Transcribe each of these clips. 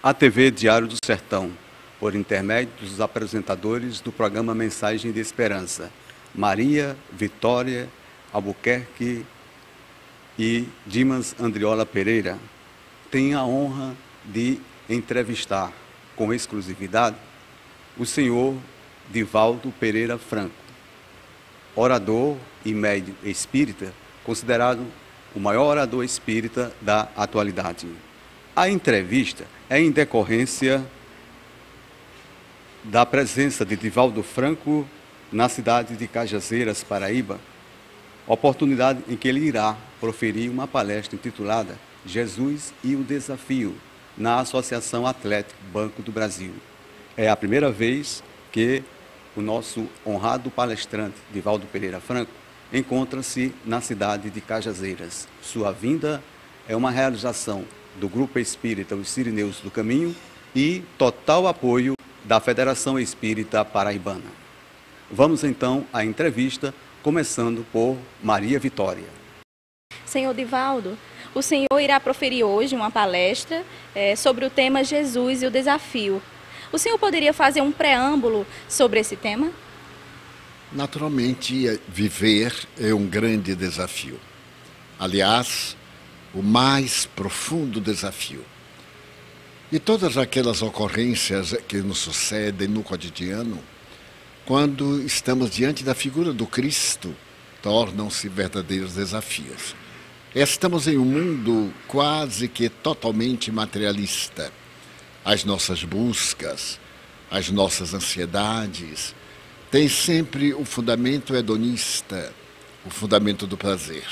A TV Diário do Sertão, por intermédio dos apresentadores do programa Mensagem de Esperança, Maria Vitória Albuquerque e Dimas Andriola Pereira, tem a honra de entrevistar com exclusividade o senhor Divaldo Pereira Franco, orador e médium espírita, considerado o maior orador espírita da atualidade. A entrevista é em decorrência da presença de Divaldo Franco na cidade de Cajazeiras, Paraíba, oportunidade em que ele irá proferir uma palestra intitulada Jesus e o Desafio na Associação Atlético Banco do Brasil. É a primeira vez que o nosso honrado palestrante, Divaldo Pereira Franco, encontra-se na cidade de Cajazeiras. Sua vinda é uma realização do Grupo Espírita Os Sirineus do Caminho e total apoio da Federação Espírita Paraibana. Vamos então à entrevista, começando por Maria Vitória. Senhor Divaldo, o senhor irá proferir hoje uma palestra é, sobre o tema Jesus e o desafio. O senhor poderia fazer um preâmbulo sobre esse tema? Naturalmente, viver é um grande desafio. Aliás, o mais profundo desafio. E todas aquelas ocorrências que nos sucedem no cotidiano, quando estamos diante da figura do Cristo, tornam-se verdadeiros desafios. Estamos em um mundo quase que totalmente materialista. As nossas buscas, as nossas ansiedades, têm sempre o fundamento hedonista, o fundamento do prazer.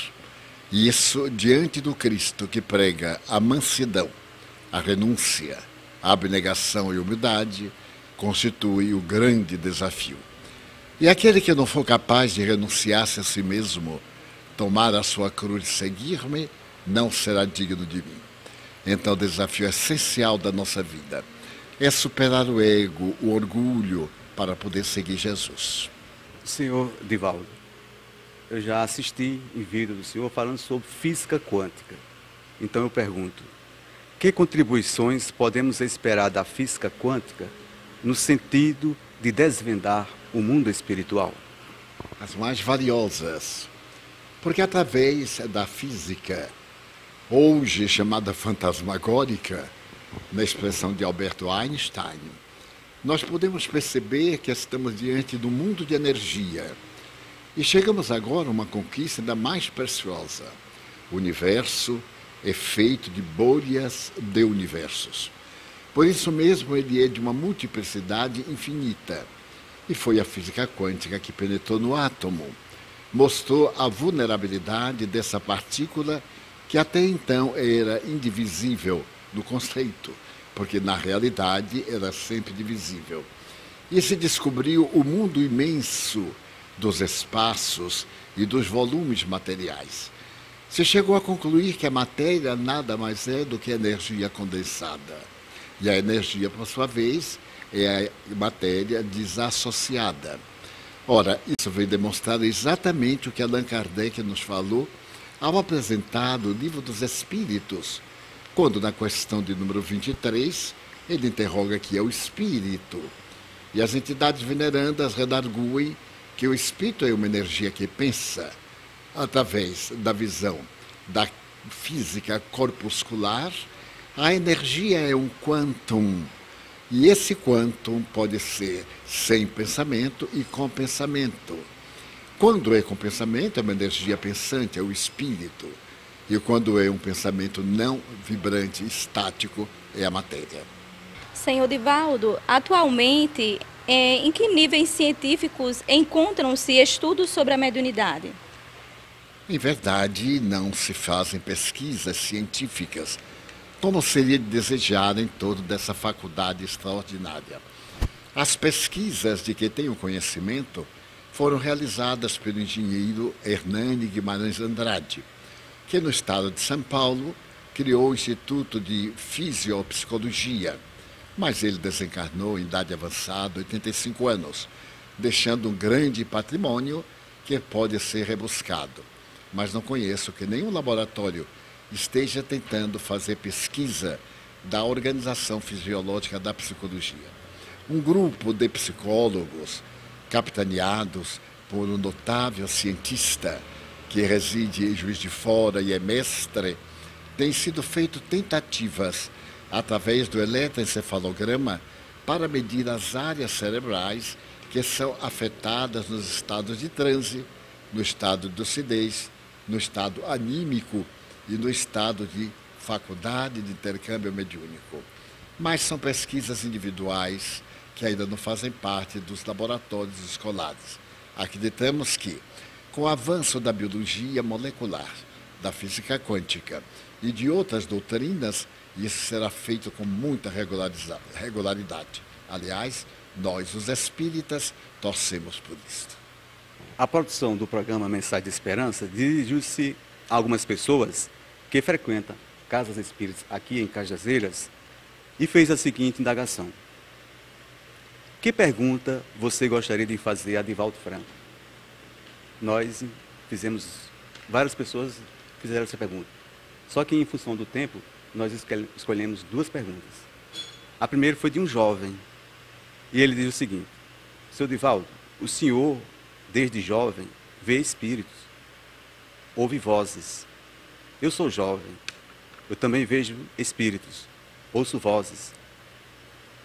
E isso diante do Cristo que prega a mansidão, a renúncia, a abnegação e humildade, constitui o grande desafio. E aquele que não for capaz de renunciar-se a si mesmo, tomar a sua cruz e seguir-me, não será digno de mim. Então, o desafio essencial da nossa vida é superar o ego, o orgulho, para poder seguir Jesus. Senhor Divaldo, eu já assisti em vídeo do senhor falando sobre física quântica. Então eu pergunto, que contribuições podemos esperar da física quântica no sentido de desvendar o mundo espiritual? As mais valiosas, porque através da física, hoje chamada fantasmagórica, na expressão de Alberto Einstein, nós podemos perceber que estamos diante do mundo de energia. E chegamos agora a uma conquista ainda mais preciosa. O universo é feito de bolhas de universos. Por isso mesmo, ele é de uma multiplicidade infinita. E foi a física quântica que penetrou no átomo, mostrou a vulnerabilidade dessa partícula que até então era indivisível no conceito, porque na realidade era sempre divisível. E se descobriu o mundo imenso dos espaços e dos volumes materiais. Se chegou a concluir que a matéria nada mais é do que energia condensada. E a energia, por sua vez, é a matéria desassociada. Ora, isso vem demonstrar exatamente o que Allan Kardec nos falou ao apresentar o livro dos Espíritos, quando na questão de número 23, ele interroga que é o espírito. E as entidades venerandas redarguem que o espírito é uma energia que pensa através da visão da física corpuscular, a energia é um quantum e esse quantum pode ser sem pensamento e com pensamento. Quando é com pensamento, é uma energia pensante, é o espírito. E quando é um pensamento não vibrante, estático, é a matéria. Senhor Divaldo, atualmente, em que níveis científicos encontram-se estudos sobre a mediunidade? Em verdade, não se fazem pesquisas científicas como seria de desejar em torno dessa faculdade extraordinária. As pesquisas de que tenho conhecimento foram realizadas pelo engenheiro Hernani Guimarães Andrade, que no estado de São Paulo criou o Instituto de Fisiopsicologia, mas ele desencarnou em idade avançada, 85 anos, deixando um grande patrimônio que pode ser rebuscado. Mas não conheço que nenhum laboratório esteja tentando fazer pesquisa da organização fisiológica da psicologia. Um grupo de psicólogos, capitaneados por um notável cientista que reside em Juiz de Fora e é mestre, tem sido feito tentativas através do eletroencefalograma para medir as áreas cerebrais que são afetadas nos estados de transe, no estado de lucidez, no estado anímico e no estado de faculdade de intercâmbio mediúnico. Mas são pesquisas individuais que ainda não fazem parte dos laboratórios escolares. Acreditamos que, com o avanço da biologia molecular, da física quântica e de outras doutrinas, isso será feito com muita regularidade. Aliás, nós, os espíritas, torcemos por isso. A produção do programa Mensagem de Esperança dirigiu-se a algumas pessoas que frequentam casas espíritas aqui em Cajazeiras e fez a seguinte indagação. Que pergunta você gostaria de fazer a Divaldo Franco? Nós fizemos, várias pessoas fizeram essa pergunta. Só que em função do tempo, nós escolhemos duas perguntas. A primeira foi de um jovem. E ele diz o seguinte: Seu Divaldo, o senhor, desde jovem, vê espíritos, ouve vozes. Eu sou jovem, eu também vejo espíritos, ouço vozes.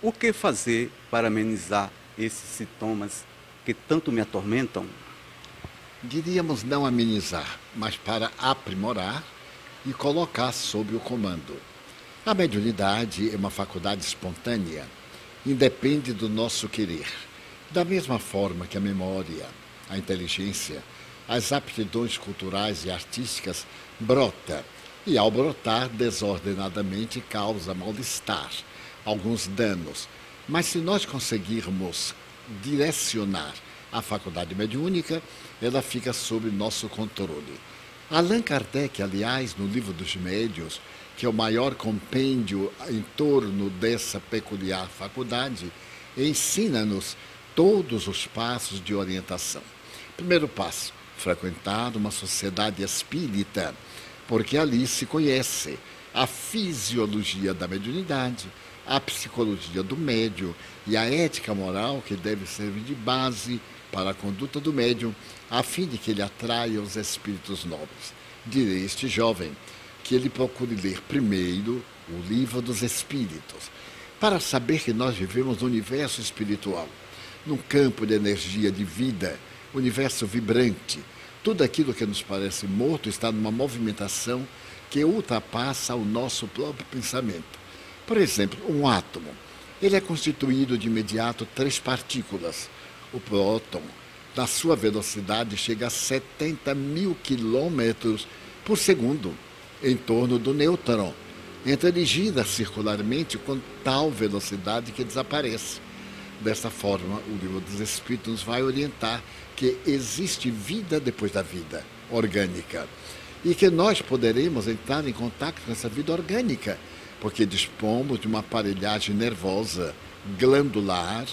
O que fazer para amenizar esses sintomas que tanto me atormentam? Diríamos não amenizar, mas para aprimorar e colocar sob o comando. A mediunidade é uma faculdade espontânea, independe do nosso querer. Da mesma forma que a memória, a inteligência, as aptidões culturais e artísticas brota e, ao brotar desordenadamente, causa mal-estar, alguns danos. Mas se nós conseguirmos direcionar a faculdade mediúnica, ela fica sob nosso controle. Allan Kardec, aliás, no livro dos médios, que é o maior compêndio em torno dessa peculiar faculdade, ensina-nos todos os passos de orientação. Primeiro passo, frequentar uma sociedade espírita, porque ali se conhece a fisiologia da mediunidade, a psicologia do médium e a ética moral que deve servir de base para a conduta do médium, a fim de que ele atraia os espíritos nobres. Direi este jovem que ele procure ler primeiro o livro dos espíritos, para saber que nós vivemos no universo espiritual, num campo de energia de vida, universo vibrante. Tudo aquilo que nos parece morto está numa movimentação que ultrapassa o nosso próprio pensamento. Por exemplo, um átomo. Ele é constituído de imediato três partículas, o próton, na sua velocidade, chega a 70 mil quilômetros por segundo em torno do nêutron, entra dirigida circularmente com tal velocidade que desaparece. Dessa forma, o livro dos Espíritos nos vai orientar que existe vida depois da vida orgânica e que nós poderemos entrar em contato com essa vida orgânica, porque dispomos de uma aparelhagem nervosa glandular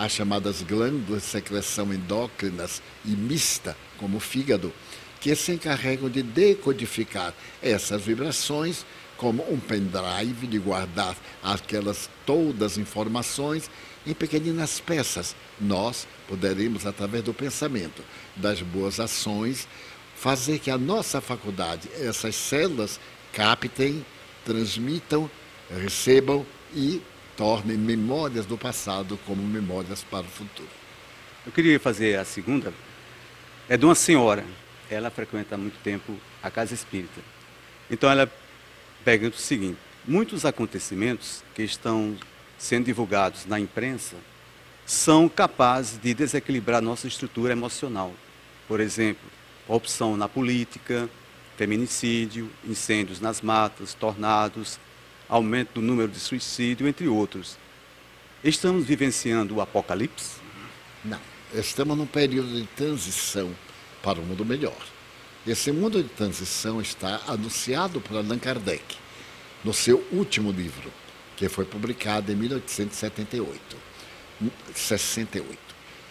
as chamadas glândulas de secreção endócrinas e mista, como o fígado, que se encarregam de decodificar essas vibrações como um pendrive de guardar aquelas todas as informações em pequeninas peças. Nós poderemos, através do pensamento, das boas ações, fazer que a nossa faculdade, essas células, captem, transmitam, recebam e tornem memórias do passado como memórias para o futuro. Eu queria fazer a segunda. É de uma senhora. Ela frequenta há muito tempo a casa espírita. Então ela pergunta o seguinte: muitos acontecimentos que estão sendo divulgados na imprensa são capazes de desequilibrar nossa estrutura emocional. Por exemplo, corrupção na política, feminicídio, incêndios nas matas, tornados, aumento do número de suicídio, entre outros. Estamos vivenciando o apocalipse? Não. Estamos num período de transição para um mundo melhor. Esse mundo de transição está anunciado por Allan Kardec no seu último livro, que foi publicado em 1878. 68.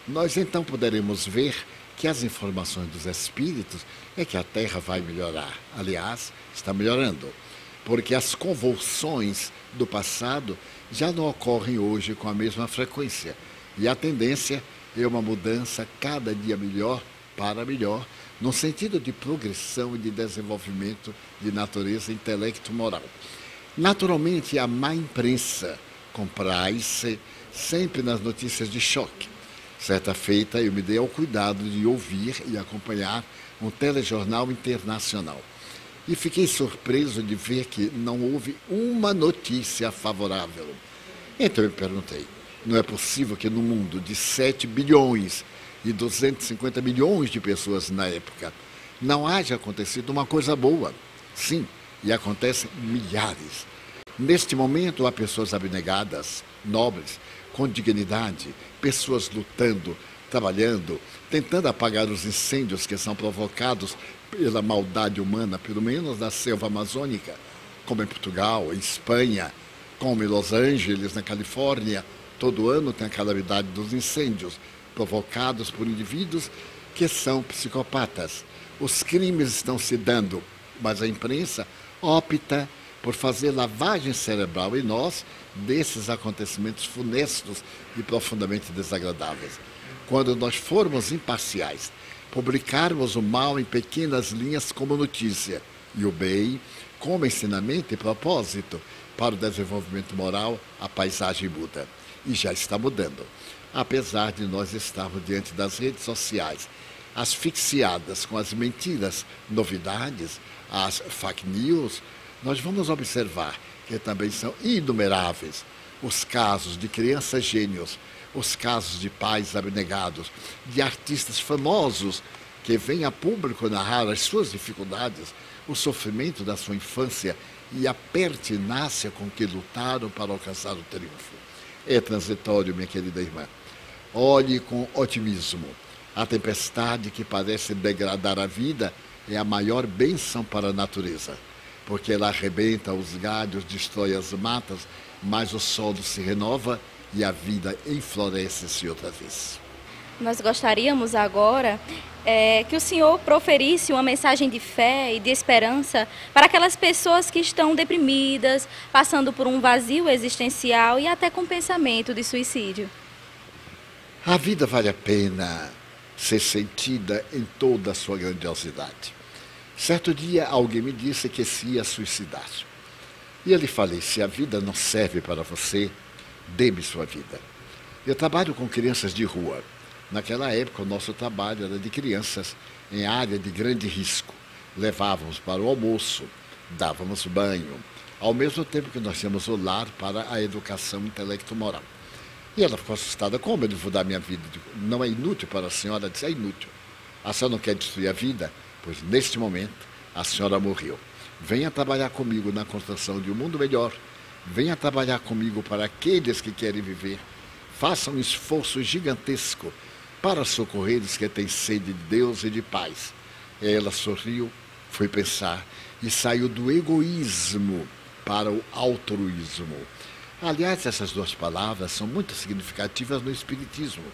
Nós então poderemos ver que as informações dos espíritos é que a Terra vai melhorar. Aliás, está melhorando porque as convulsões do passado já não ocorrem hoje com a mesma frequência. E a tendência é uma mudança cada dia melhor para melhor, no sentido de progressão e de desenvolvimento de natureza intelecto-moral. Naturalmente, a má imprensa comprai-se sempre nas notícias de choque. Certa feita, eu me dei ao cuidado de ouvir e acompanhar um telejornal internacional. E fiquei surpreso de ver que não houve uma notícia favorável. Então eu perguntei: não é possível que no mundo de 7 bilhões e 250 milhões de pessoas na época não haja acontecido uma coisa boa? Sim, e acontecem milhares. Neste momento há pessoas abnegadas, nobres, com dignidade, pessoas lutando, trabalhando, tentando apagar os incêndios que são provocados pela maldade humana, pelo menos na selva amazônica, como em Portugal, em Espanha, como em Los Angeles, na Califórnia. Todo ano tem a calamidade dos incêndios provocados por indivíduos que são psicopatas. Os crimes estão se dando, mas a imprensa opta por fazer lavagem cerebral em nós desses acontecimentos funestos e profundamente desagradáveis. Quando nós formos imparciais, publicarmos o mal em pequenas linhas como notícia e o bem como ensinamento e propósito para o desenvolvimento moral, a paisagem muda. E já está mudando. Apesar de nós estarmos diante das redes sociais asfixiadas com as mentiras, novidades, as fake news, nós vamos observar que também são inumeráveis os casos de crianças gênios, os casos de pais abnegados, de artistas famosos que vêm a público narrar as suas dificuldades, o sofrimento da sua infância e a pertinácia com que lutaram para alcançar o triunfo. É transitório, minha querida irmã. Olhe com otimismo. A tempestade que parece degradar a vida é a maior bênção para a natureza porque ela arrebenta os galhos, destrói as matas, mas o solo se renova e a vida enfloresce-se outra vez. Nós gostaríamos agora é, que o Senhor proferisse uma mensagem de fé e de esperança para aquelas pessoas que estão deprimidas, passando por um vazio existencial e até com pensamento de suicídio. A vida vale a pena ser sentida em toda a sua grandiosidade. Certo dia alguém me disse que se ia suicidar. E eu lhe falei: se a vida não serve para você, dê-me sua vida. Eu trabalho com crianças de rua. Naquela época, o nosso trabalho era de crianças em área de grande risco. Levávamos para o almoço, dávamos banho, ao mesmo tempo que nós tínhamos o lar para a educação intelecto-moral. E ela ficou assustada: como eu vou dar minha vida? Não é inútil para a senhora? Eu disse: é inútil. A senhora não quer destruir a vida? pois neste momento a senhora morreu. Venha trabalhar comigo na construção de um mundo melhor. Venha trabalhar comigo para aqueles que querem viver. Faça um esforço gigantesco para socorrer os que têm sede de Deus e de paz. Ela sorriu, foi pensar e saiu do egoísmo para o altruísmo. Aliás, essas duas palavras são muito significativas no Espiritismo.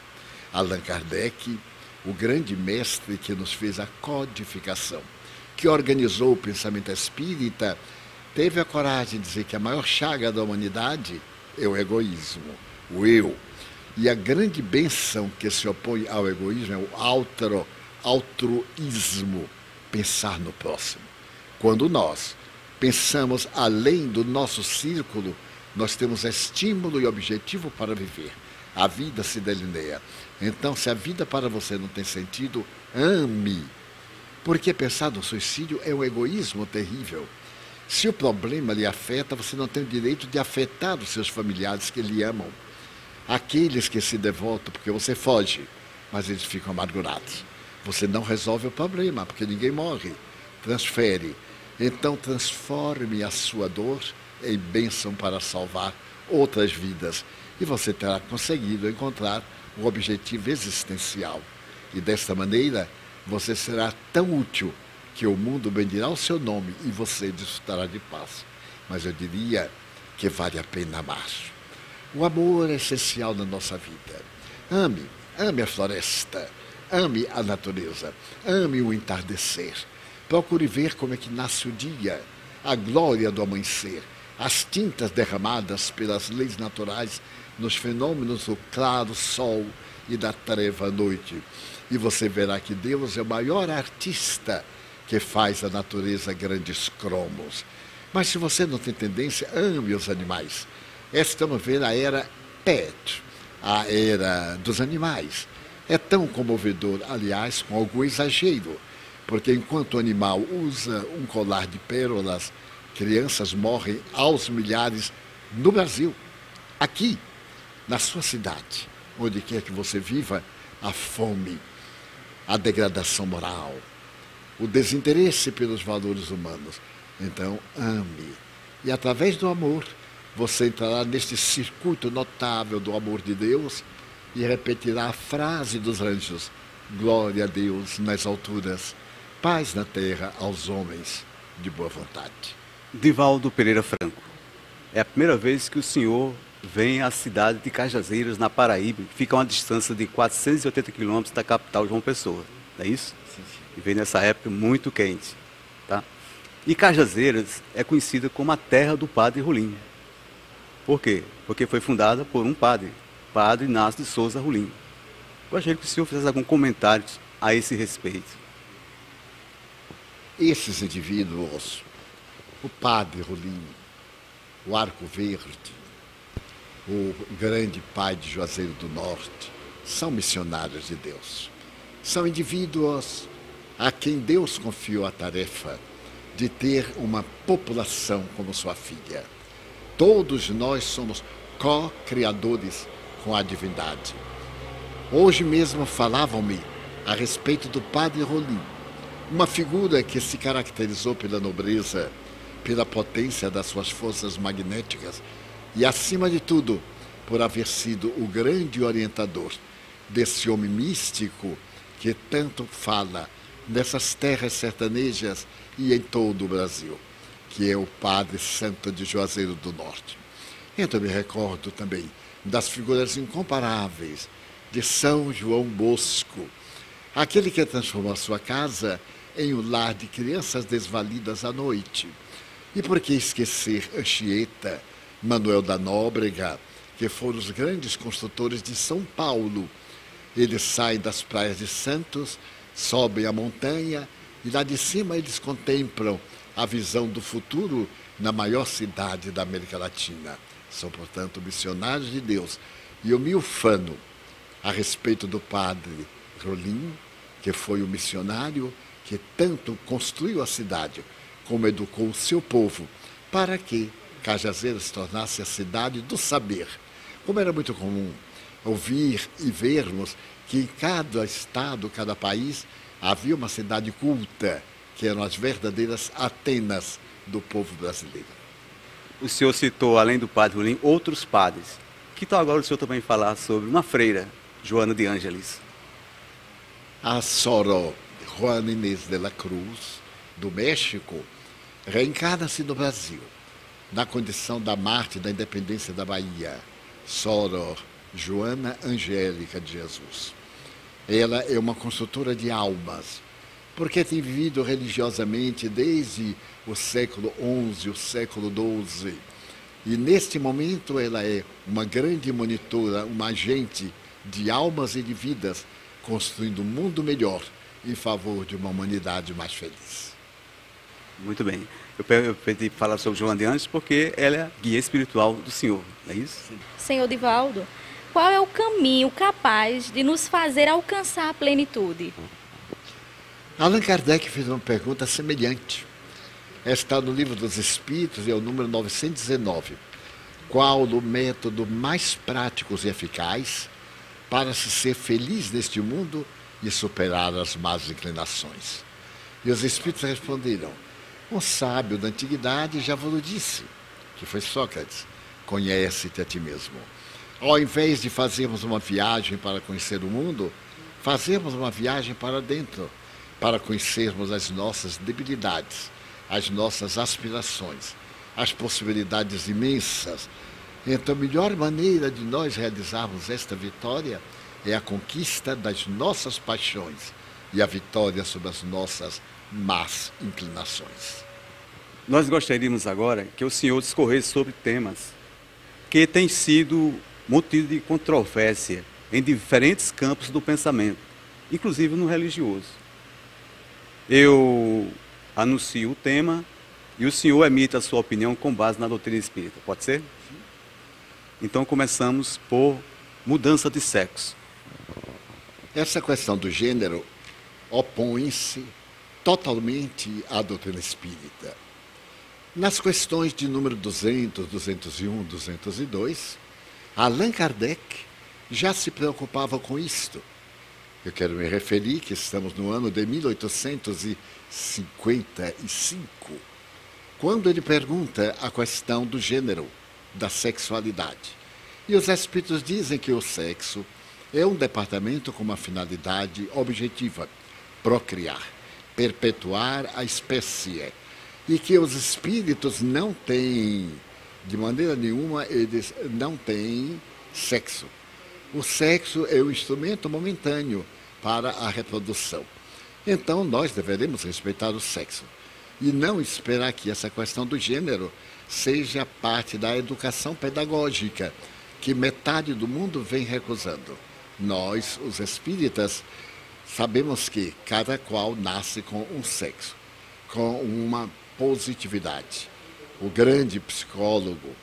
Allan Kardec o grande mestre que nos fez a codificação, que organizou o pensamento espírita, teve a coragem de dizer que a maior chaga da humanidade é o egoísmo, o eu. E a grande benção que se opõe ao egoísmo é o altro, altruísmo, pensar no próximo. Quando nós pensamos além do nosso círculo, nós temos estímulo e objetivo para viver. A vida se delineia. Então, se a vida para você não tem sentido, ame. Porque pensar no suicídio é um egoísmo terrível. Se o problema lhe afeta, você não tem o direito de afetar os seus familiares que lhe amam. Aqueles que se devotam porque você foge, mas eles ficam amargurados. Você não resolve o problema, porque ninguém morre. Transfere. Então, transforme a sua dor em bênção para salvar outras vidas. E você terá conseguido encontrar o objetivo existencial. E desta maneira, você será tão útil que o mundo bendirá o seu nome e você desfrutará de paz. Mas eu diria que vale a pena amar. O amor é essencial na nossa vida. Ame, ame a floresta, ame a natureza, ame o entardecer. Procure ver como é que nasce o dia, a glória do amanhecer. as tintas derramadas pelas leis naturais nos fenômenos do claro sol e da treva noite. E você verá que Deus é o maior artista que faz a natureza grandes cromos. Mas se você não tem tendência, ame os animais. Estamos vendo a era pet, a era dos animais. É tão comovedor, aliás, com algum exagero, porque enquanto o animal usa um colar de pérolas, crianças morrem aos milhares no Brasil, aqui, na sua cidade, onde quer que você viva, a fome, a degradação moral, o desinteresse pelos valores humanos. Então, ame. E através do amor, você entrará neste circuito notável do amor de Deus e repetirá a frase dos anjos: Glória a Deus nas alturas, paz na terra aos homens de boa vontade. Divaldo Pereira Franco, é a primeira vez que o senhor vem à cidade de Cajazeiras, na Paraíba, que fica a uma distância de 480 quilômetros da capital João Pessoa, não é isso? Sim, sim. E vem nessa época muito quente, tá? E Cajazeiras é conhecida como a terra do padre Rolim. Por quê? Porque foi fundada por um padre, padre Inácio de Souza Rolim. Gostaria que o senhor fizesse algum comentário a esse respeito. Esses indivíduos, o padre Rolim, o Arco Verde, o grande pai de Juazeiro do Norte, são missionários de Deus. São indivíduos a quem Deus confiou a tarefa de ter uma população como sua filha. Todos nós somos co-criadores com a divindade. Hoje mesmo falavam-me a respeito do padre Rolim, uma figura que se caracterizou pela nobreza, pela potência das suas forças magnéticas e, acima de tudo, por haver sido o grande orientador desse homem místico que tanto fala nessas terras sertanejas e em todo o Brasil, que é o Padre Santo de Juazeiro do Norte. Então me recordo também das figuras incomparáveis de São João Bosco, aquele que transformou a sua casa em um lar de crianças desvalidas à noite. E por que esquecer Anchieta, Manuel da Nóbrega, que foram os grandes construtores de São Paulo. Eles saem das praias de Santos, sobem a montanha e lá de cima eles contemplam a visão do futuro na maior cidade da América Latina. São, portanto, missionários de Deus. E eu me ufano a respeito do padre Rolim, que foi o missionário que tanto construiu a cidade, como educou o seu povo, para que Cajazeiras se tornasse a cidade do saber. Como era muito comum ouvir e vermos que em cada estado, cada país, havia uma cidade culta, que eram as verdadeiras Atenas do povo brasileiro. O senhor citou, além do padre Rolim, outros padres. Que tal agora o senhor também falar sobre uma freira, Joana de Ângeles? A Soro Juana Inês de la Cruz, do México, reencarna-se no Brasil na condição da Marte da Independência da Bahia, Soror Joana Angélica de Jesus. Ela é uma construtora de almas, porque tem vivido religiosamente desde o século XI, o século XII. E neste momento ela é uma grande monitora, uma agente de almas e de vidas, construindo um mundo melhor em favor de uma humanidade mais feliz. Muito bem. Eu pedi falar sobre Joana de Anjos porque ela é guia espiritual do Senhor, não é isso? Senhor Divaldo, qual é o caminho capaz de nos fazer alcançar a plenitude? Allan Kardec fez uma pergunta semelhante. Está no livro dos Espíritos, é o número 919. Qual o método mais prático e eficaz para se ser feliz neste mundo e superar as más inclinações? E os Espíritos responderam: um sábio da antiguidade já vos disse, que foi Sócrates: conhece-te a ti mesmo. Ao invés de fazermos uma viagem para conhecer o mundo, fazemos uma viagem para dentro, para conhecermos as nossas debilidades, as nossas aspirações, as possibilidades imensas. Então, a melhor maneira de nós realizarmos esta vitória é a conquista das nossas paixões e a vitória sobre as nossas más inclinações. nós gostaríamos agora que o senhor discorresse sobre temas que têm sido motivo de controvérsia em diferentes campos do pensamento, inclusive no religioso. Eu anuncio o tema e o senhor emite a sua opinião com base na doutrina espírita. Pode ser? Então começamos por mudança de sexo. Essa questão do gênero opõe-se totalmente à doutrina espírita. Nas questões de número 200, 201, 202, Allan Kardec já se preocupava com isto. Eu quero me referir que estamos no ano de 1855, quando ele pergunta a questão do gênero, da sexualidade. E os espíritos dizem que o sexo é um departamento com uma finalidade objetiva: procriar, perpetuar a espécie. E que os espíritos não têm de maneira nenhuma, eles não têm sexo. O sexo é o instrumento momentâneo para a reprodução. Então, nós deveremos respeitar o sexo e não esperar que essa questão do gênero seja parte da educação pedagógica, que metade do mundo vem recusando. Nós, os espíritas, sabemos que cada qual nasce com um sexo, com uma positividade o grande psicólogo,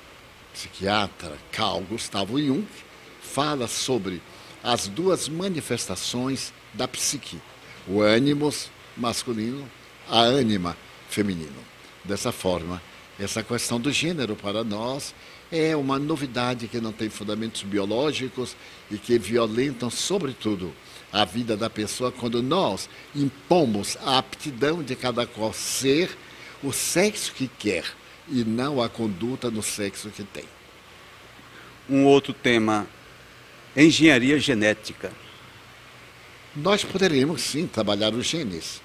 psiquiatra Carl Gustavo Jung, fala sobre as duas manifestações da psique, o ânimos masculino, a ânima feminino. Dessa forma, essa questão do gênero para nós é uma novidade que não tem fundamentos biológicos e que violentam, sobretudo, a vida da pessoa quando nós impomos a aptidão de cada qual ser o sexo que quer e não a conduta no sexo que tem. Um outro tema, engenharia genética. Nós poderíamos sim trabalhar os genes,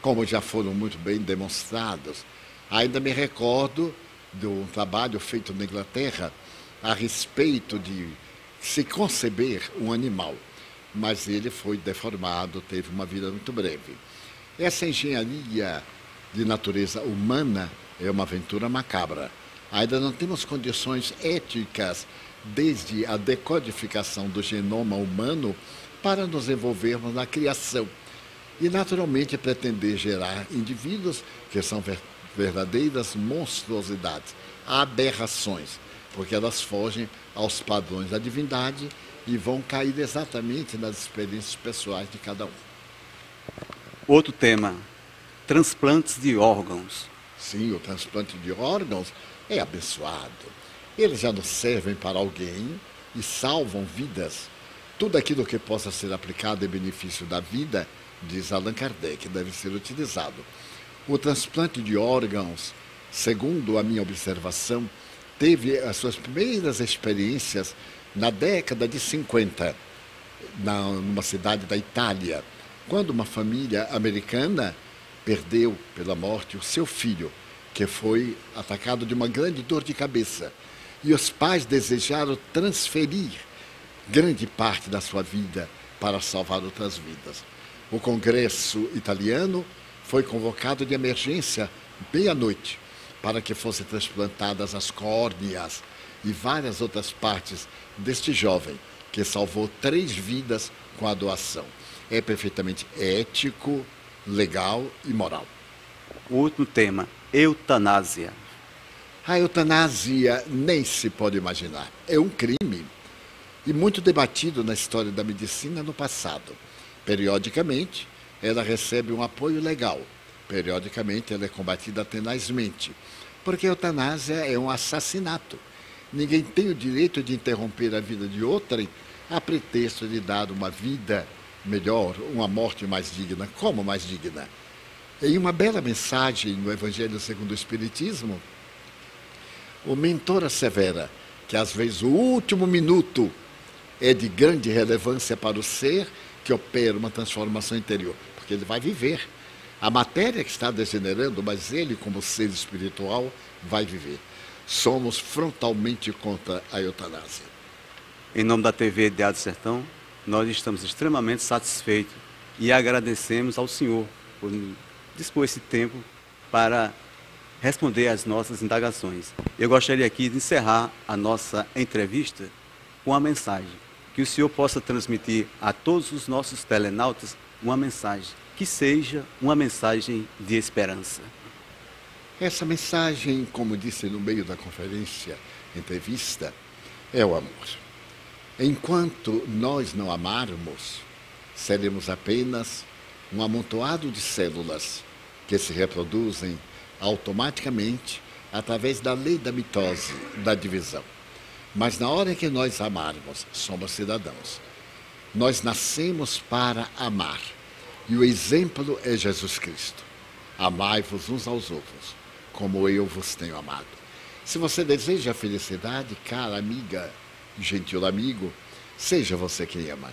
como já foram muito bem demonstrados. Ainda me recordo de um trabalho feito na Inglaterra a respeito de se conceber um animal, mas ele foi deformado, teve uma vida muito breve. Essa engenharia de natureza humana é uma aventura macabra. Ainda não temos condições éticas, desde a decodificação do genoma humano, para nos envolvermos na criação. E, naturalmente, pretender gerar indivíduos que são verdadeiras monstruosidades, aberrações, porque elas fogem aos padrões da divindade e vão cair exatamente nas experiências pessoais de cada um. Outro tema: transplantes de órgãos. Sim, o transplante de órgãos é abençoado. Eles já nos servem para alguém e salvam vidas. Tudo aquilo que possa ser aplicado em benefício da vida, diz Allan Kardec, deve ser utilizado. O transplante de órgãos, segundo a minha observação, teve as suas primeiras experiências na década de 50, na, numa cidade da Itália, quando uma família americana perdeu pela morte o seu filho, que foi atacado de uma grande dor de cabeça. E os pais desejaram transferir grande parte da sua vida para salvar outras vidas. O Congresso italiano foi convocado de emergência meia-noite para que fossem transplantadas as córneas e várias outras partes deste jovem que salvou três vidas com a doação. É perfeitamente ético, legal e moral. O último tema, eutanásia. A eutanásia nem se pode imaginar. É um crime e muito debatido na história da medicina no passado. Periodicamente, ela recebe um apoio legal. Periodicamente, ela é combatida tenazmente. Porque a eutanásia é um assassinato. Ninguém tem o direito de interromper a vida de outrem a pretexto de dar uma vida melhor, uma morte mais digna. Como mais digna? Em uma bela mensagem no Evangelho segundo o Espiritismo, o mentor assevera que às vezes o último minuto é de grande relevância para o ser que opera uma transformação interior, porque ele vai viver. A matéria que está degenerando, mas ele, como ser espiritual, vai viver. Somos frontalmente contra a eutanásia. Em nome da TV Diário Sertão, nós estamos extremamente satisfeitos e agradecemos ao Senhor por dispor esse tempo para responder às nossas indagações. Eu gostaria aqui de encerrar a nossa entrevista com uma mensagem, que o Senhor possa transmitir a todos os nossos telenautas uma mensagem, que seja uma mensagem de esperança. Essa mensagem, como disse no meio da conferência, entrevista, é o amor. Enquanto nós não amarmos, seremos apenas um amontoado de células que se reproduzem automaticamente através da lei da mitose, da divisão. Mas na hora que nós amarmos, somos cidadãos. Nós nascemos para amar. E o exemplo é Jesus Cristo. Amai-vos uns aos outros, como eu vos tenho amado. Se você deseja felicidade, cara amiga, gentil amigo, seja você quem ama.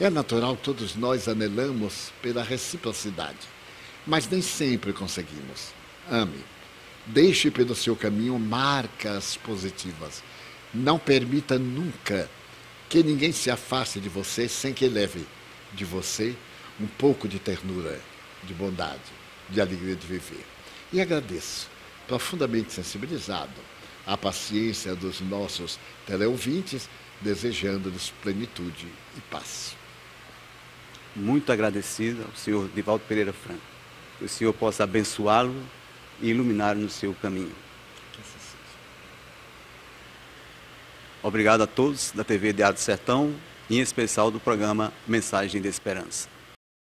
É natural, todos nós anelamos pela reciprocidade, mas nem sempre conseguimos. Ame. Deixe pelo seu caminho marcas positivas. Não permita nunca que ninguém se afaste de você sem que leve de você um pouco de ternura, de bondade, de alegria de viver. E agradeço, profundamente sensibilizado, a paciência dos nossos teleouvintes, desejando-lhes plenitude e paz. Muito agradecido ao senhor Divaldo Pereira Franco. Que o senhor possa abençoá-lo e iluminar no seu caminho. Obrigado a todos da TV Diário do Sertão, em especial do programa Mensagem de Esperança.